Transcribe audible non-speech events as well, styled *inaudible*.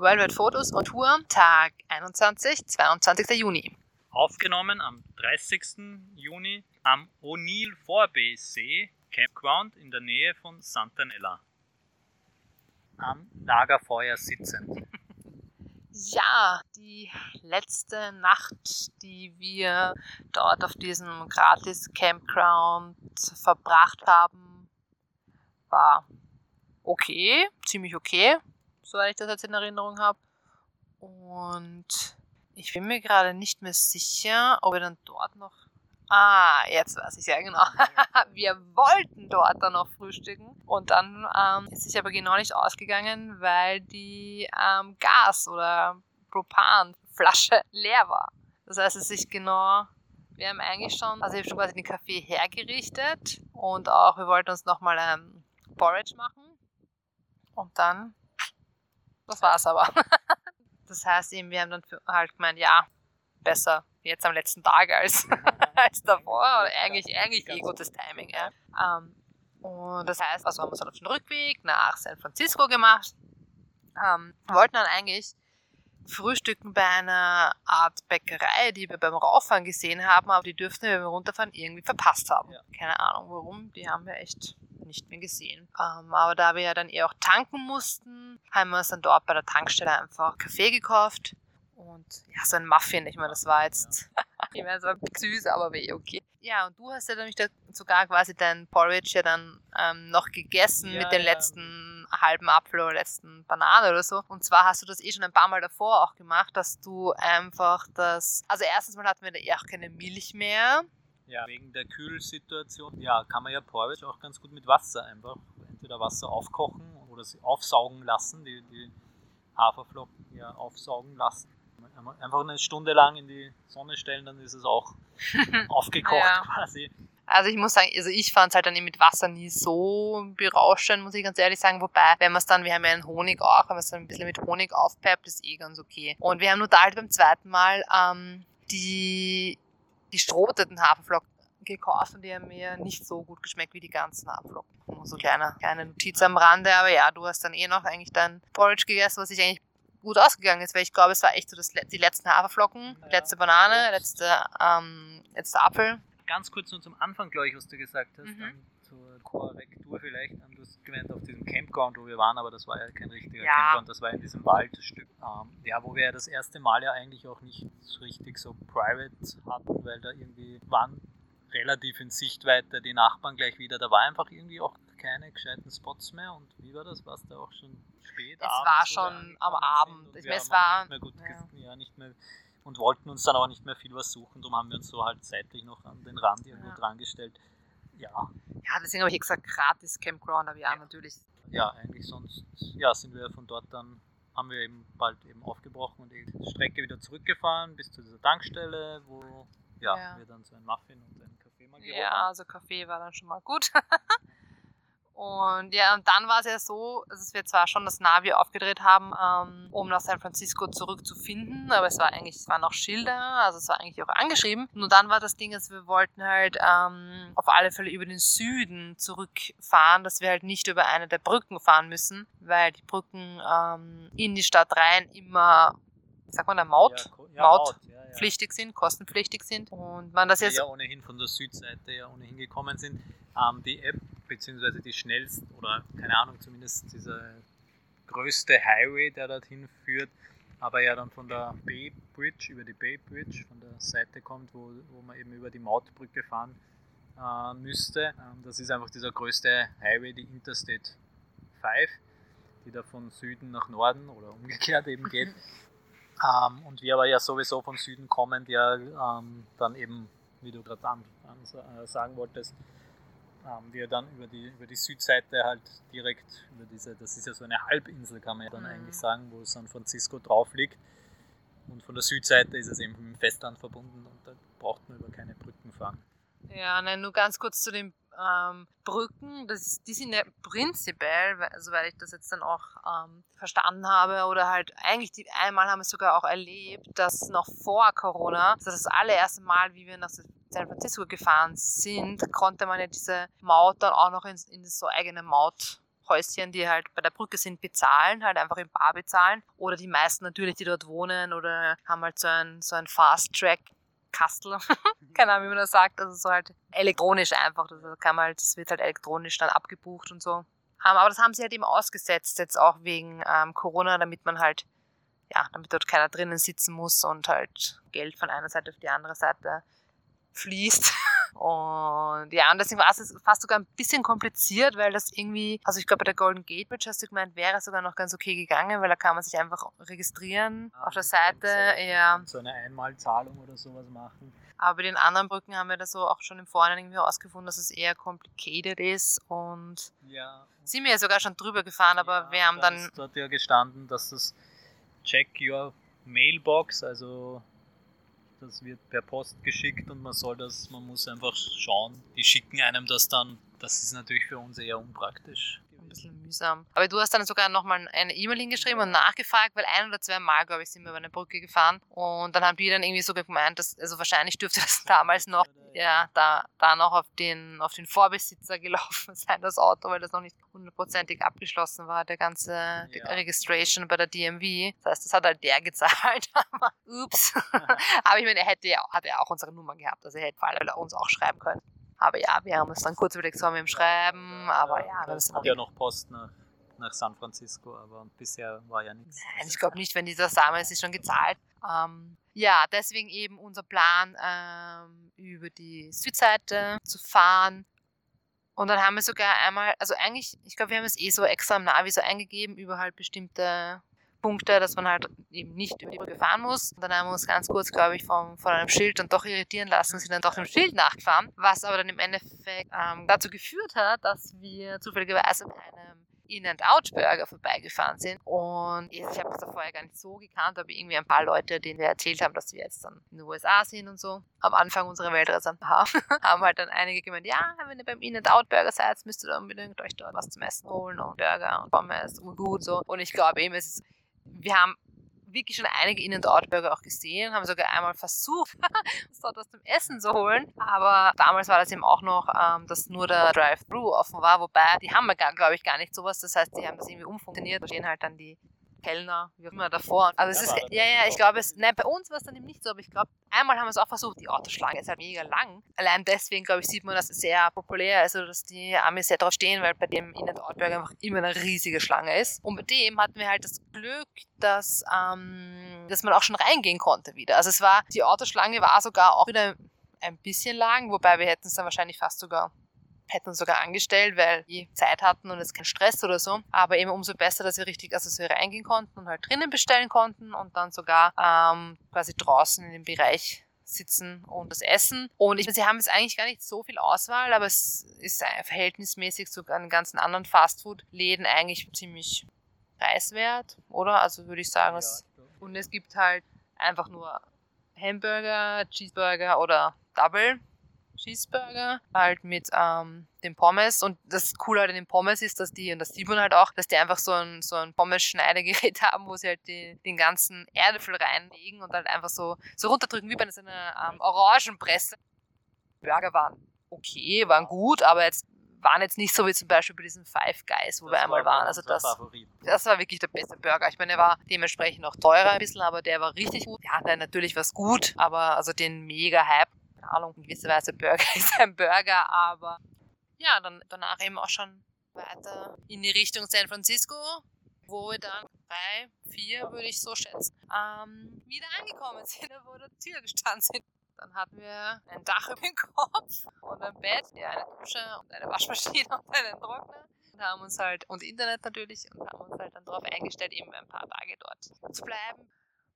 Worldwide Fotos on Tour, Tag 21, 22. Juni. Aufgenommen am 30. Juni am O'Neill Forbay See Campground in der Nähe von Santanella. Am Lagerfeuer sitzend. *laughs* Ja, die letzte Nacht, die wir dort auf diesem gratis Campground verbracht haben, war okay, ziemlich okay, soweit ich das jetzt in Erinnerung habe. Und ich bin mir gerade nicht mehr sicher, ob wir dann dort noch. Ah, jetzt weiß ich ja genau. *laughs* wir wollten dort dann noch frühstücken und dann ähm, ist sich aber genau nicht ausgegangen, weil die ähm, Gas- oder Propanflasche *laughs* leer war. Das heißt, es ist genau wir haben eigentlich schon, also ich habe schon quasi den Kaffee hergerichtet und auch wir wollten uns nochmal ein Porridge machen. Und dann, das war's aber. *laughs* das heißt eben, wir haben dann halt gemeint, ja, besser jetzt am letzten Tag als, *laughs* als davor. eigentlich, eigentlich eh gutes Timing, ja. Ähm, und das heißt, also haben wir uns dann auf den Rückweg nach San Francisco gemacht. Ähm, wollten dann eigentlich frühstücken bei einer Art Bäckerei, die wir beim Rauffahren gesehen haben, aber die dürften wir beim Runterfahren irgendwie verpasst haben. Ja. Keine Ahnung warum, die haben wir echt nicht mehr gesehen. Ähm, aber da wir ja dann eh auch tanken mussten, haben wir uns dann dort bei der Tankstelle einfach Kaffee gekauft und ja, so ein Muffin. Ich meine, das war jetzt, ich meine, es war süß, aber weh, okay. Ja, und du hast ja dann sogar quasi dein Porridge ja dann ähm, noch gegessen ja, mit den ja. letzten halben Apfel oder letzten Banane oder so. Und zwar hast du das eh schon ein paar Mal davor auch gemacht, dass du einfach das, also erstens mal hatten wir da eh auch keine Milch mehr. Ja, wegen der Kühlsituation. Ja, kann man ja Porridge auch ganz gut mit Wasser einfach, entweder Wasser aufkochen oder sie aufsaugen lassen, die, die Haferflocken ja aufsaugen lassen. Einfach eine Stunde lang in die Sonne stellen, dann ist es auch *laughs* aufgekocht ja. quasi. Also ich muss sagen, also ich fand es halt dann mit Wasser nie so berauschend, muss ich ganz ehrlich sagen. Wobei, wenn man es dann, wir haben ja einen Honig auch, wenn man es dann ein bisschen mit Honig aufpeppt, ist eh ganz okay. Und wir haben nur da halt beim zweiten Mal ähm, die die strohteten Haferflocken gekauft und die haben mir nicht so gut geschmeckt wie die ganzen Haferflocken. Nur so kleine, kleine Notiz am Rande, aber ja, du hast dann eh noch eigentlich dein Porridge gegessen, was ich eigentlich gut ausgegangen ist, weil ich glaube, es war echt so das, die letzten Haferflocken, ja. letzte Banane, letzte, ähm, letzter Apfel. Ganz kurz nur zum Anfang, glaube ich, was du gesagt hast, mhm. Zur Korrektur vielleicht. Du hast gemeint auf diesem Campground, wo wir waren, aber das war ja kein richtiger ja. Campground, das war in diesem Waldstück. Ähm, ja, wo wir ja das erste Mal ja eigentlich auch nicht so richtig so private hatten, weil da irgendwie waren relativ in Sichtweite die Nachbarn gleich wieder. Da war einfach irgendwie auch keine gescheiten Spots mehr. Und wie war das? War es da auch schon spät? Es war schon am Abend. Ich es war nicht mehr gut ja. ja. nicht mehr und wollten uns dann auch nicht mehr viel was suchen. Darum haben wir uns so halt seitlich noch an den Rand irgendwo ja. dran gestellt. Ja. Ja, deswegen habe ich gesagt, gratis Campground, aber ja, ja, natürlich. Ja, eigentlich sonst, ja, sind wir von dort dann, haben wir eben bald eben aufgebrochen und die Strecke wieder zurückgefahren bis zu dieser Tankstelle, wo ja, ja. wir dann so ein Muffin und ein Kaffee mal geholt Ja, also Kaffee war dann schon mal gut. *laughs* Und ja, und dann war es ja so, dass wir zwar schon das Navi aufgedreht haben, ähm, um nach San Francisco zurückzufinden, aber es war eigentlich, es waren noch Schilder, also es war eigentlich auch angeschrieben. Nur dann war das Ding, dass wir wollten halt ähm, auf alle Fälle über den Süden zurückfahren, dass wir halt nicht über eine der Brücken fahren müssen, weil die Brücken ähm, in die Stadt rein immer, sag mal, der Maut, ja, Maut, Maut pflichtig sind, kostenpflichtig sind. Und man das jetzt. Ja, ohnehin von der Südseite ja ohnehin gekommen sind. Ähm, die App beziehungsweise die schnellste oder keine Ahnung, zumindest dieser größte Highway, der dorthin führt, aber ja dann von der Bay Bridge, über die Bay Bridge, von der Seite kommt, wo, wo man eben über die Mautbrücke fahren äh, müsste. Ähm, das ist einfach dieser größte Highway, die Interstate 5, die da von Süden nach Norden oder umgekehrt eben geht. *laughs* ähm, und wir aber ja sowieso von Süden kommen, ja ähm, dann eben, wie du gerade äh, sagen wolltest, ähm, wir dann über die, über die Südseite halt direkt über diese, das ist ja so eine Halbinsel, kann man ja dann mhm. eigentlich sagen, wo San Francisco drauf liegt. Und von der Südseite ist es eben mit dem Festland verbunden und da braucht man über keine Brücken fahren. Ja, nein, nur ganz kurz zu den ähm, Brücken. Das, die sind ja prinzipiell, soweit ich das jetzt dann auch ähm, verstanden habe, oder halt eigentlich die, einmal haben wir es sogar auch erlebt, dass noch vor Corona, das ist das allererste Mal, wie wir nach San Francisco gefahren sind, konnte man ja diese Maut dann auch noch in, in so eigene Maut Häuschen, die halt bei der Brücke sind, bezahlen, halt einfach im Bar bezahlen. Oder die meisten natürlich, die dort wohnen oder haben halt so ein, so ein Fast-Track Kastel, *laughs* keine Ahnung, wie man das sagt, also so halt elektronisch einfach, das kann man halt, das wird halt elektronisch dann abgebucht und so. Aber das haben sie halt eben ausgesetzt, jetzt auch wegen ähm, Corona, damit man halt, ja, damit dort keiner drinnen sitzen muss und halt Geld von einer Seite auf die andere Seite fließt. *laughs* Und ja, und deswegen war es fast sogar ein bisschen kompliziert, weil das irgendwie, also ich glaube, bei der Golden Gate Bridge hast du gemeint, wäre sogar noch ganz okay gegangen, weil da kann man sich einfach registrieren ah, auf der Seite. Ja. So eine Einmalzahlung oder sowas machen. Aber bei den anderen Brücken haben wir da so auch schon im Vorhinein irgendwie herausgefunden, dass es eher complicated ist und ja. sind wir ja sogar schon drüber gefahren, aber ja, wir haben dann. Dort ja gestanden, dass das Check Your Mailbox, also das wird per Post geschickt und man soll das, man muss einfach schauen. Die schicken einem das dann. Das ist natürlich für uns eher unpraktisch bisschen mühsam. Aber du hast dann sogar nochmal eine E-Mail hingeschrieben und nachgefragt, weil ein oder zwei Mal, glaube ich, sind wir über eine Brücke gefahren. Und dann haben die dann irgendwie so gemeint, dass, also wahrscheinlich dürfte *laughs* das damals noch, ja, da, da noch auf den, auf den Vorbesitzer gelaufen *laughs* sein, das Auto, weil das noch nicht hundertprozentig abgeschlossen war, der ganze ja. Registration bei der DMV. Das heißt, das hat halt der *laughs* gezahlt. Ups. Aber ich meine, er hätte ja, hat ja auch unsere Nummer gehabt, also er hätte vor allem uns auch schreiben können. Aber ja, wir haben uns dann kurz überlegt, sollen wir ihm schreiben, aber ja. ja es hat ja noch Post nach, nach San Francisco, aber bisher war ja nichts. Nein, ich glaube nicht, wenn dieser Samen ist, ist schon gezahlt. Ähm, ja, deswegen eben unser Plan, ähm, über die Südseite zu fahren. Und dann haben wir sogar einmal, also eigentlich, ich glaube, wir haben es eh so extra im Navi so eingegeben, über halt bestimmte Punkte, dass man halt eben nicht über die Brücke fahren muss. Und dann haben wir uns ganz kurz, glaube ich, vom, von einem Schild dann doch irritieren lassen sind dann doch dem Schild nachgefahren, was aber dann im Endeffekt ähm, dazu geführt hat, dass wir zufälligerweise bei einem In-and-Out-Burger vorbeigefahren sind. Und ich habe das da vorher gar nicht so gekannt, aber irgendwie ein paar Leute, denen wir erzählt haben, dass wir jetzt dann in den USA sind und so, am Anfang unserer Weltreise *laughs* haben halt dann einige gemeint, ja, wenn ihr beim In-and-Out-Burger seid, müsst ihr unbedingt euch dort was zum Essen holen und Burger und Pommes und gut so. Und ich glaube eben, es ist wir haben wirklich schon einige In-and-Out-Burger auch gesehen, haben sogar einmal versucht, *laughs* uns dort was zum Essen zu holen. Aber damals war das eben auch noch, ähm, dass nur der Drive-Thru offen war, wobei die haben wir, glaube ich, gar nicht sowas. Das heißt, die haben das irgendwie umfunktioniert. Da stehen halt dann die Kellner, wie auch immer davor. Also es ist, ja, ja, ich glaube, es, nein, bei uns war es dann eben nicht so, aber ich glaube, einmal haben wir es auch versucht, die Autoschlange ist halt mega lang. Allein deswegen, glaube ich, sieht man, dass es sehr populär ist, also dass die Amis sehr drauf stehen, weil bei dem in der Outburger einfach immer eine riesige Schlange ist. Und bei dem hatten wir halt das Glück, dass, ähm, dass man auch schon reingehen konnte wieder. Also es war, die Autoschlange war sogar auch wieder ein bisschen lang, wobei wir hätten es dann wahrscheinlich fast sogar hätten uns sogar angestellt, weil die Zeit hatten und es kein Stress oder so. Aber eben umso besser, dass wir richtig, also dass wir reingehen konnten und halt drinnen bestellen konnten und dann sogar ähm, quasi draußen in dem Bereich sitzen und das Essen. Und ich meine, sie haben jetzt eigentlich gar nicht so viel Auswahl, aber es ist verhältnismäßig zu den ganzen anderen Fastfood-Läden eigentlich ziemlich preiswert, oder? Also würde ich sagen, es, und es gibt halt einfach nur Hamburger, Cheeseburger oder Double Cheeseburger, halt mit ähm, den Pommes. Und das Coole halt an den Pommes ist, dass die, und das sieht man halt auch, dass die einfach so ein, so ein Pommes-Schneidegerät *laughs* haben, wo sie halt die, den ganzen Erdäpfel reinlegen und halt einfach so, so runterdrücken, wie bei so einer ähm, Orangenpresse. Burger waren okay, waren gut, aber jetzt waren jetzt nicht so wie zum Beispiel bei diesen Five Guys, wo das wir einmal waren. Also das, das war wirklich der beste Burger. Ich meine, er war dementsprechend auch teurer ein bisschen, aber der war richtig gut. Ja, dann natürlich was gut, aber also den mega Hype Ahnung, in gewisser Weise Burger *laughs* ist ein Burger, aber ja, dann danach eben auch schon weiter in die Richtung San Francisco, wo wir dann drei, vier, würde ich so schätzen, ähm, wieder angekommen sind, *laughs* wo der Tür gestanden sind. Dann hatten wir ein Dach über dem Kopf und ein Bett, ja, eine Dusche und eine Waschmaschine *laughs* und einen Trockner. Und haben uns halt, und Internet natürlich, und haben uns halt dann darauf eingestellt, eben ein paar Tage dort zu bleiben.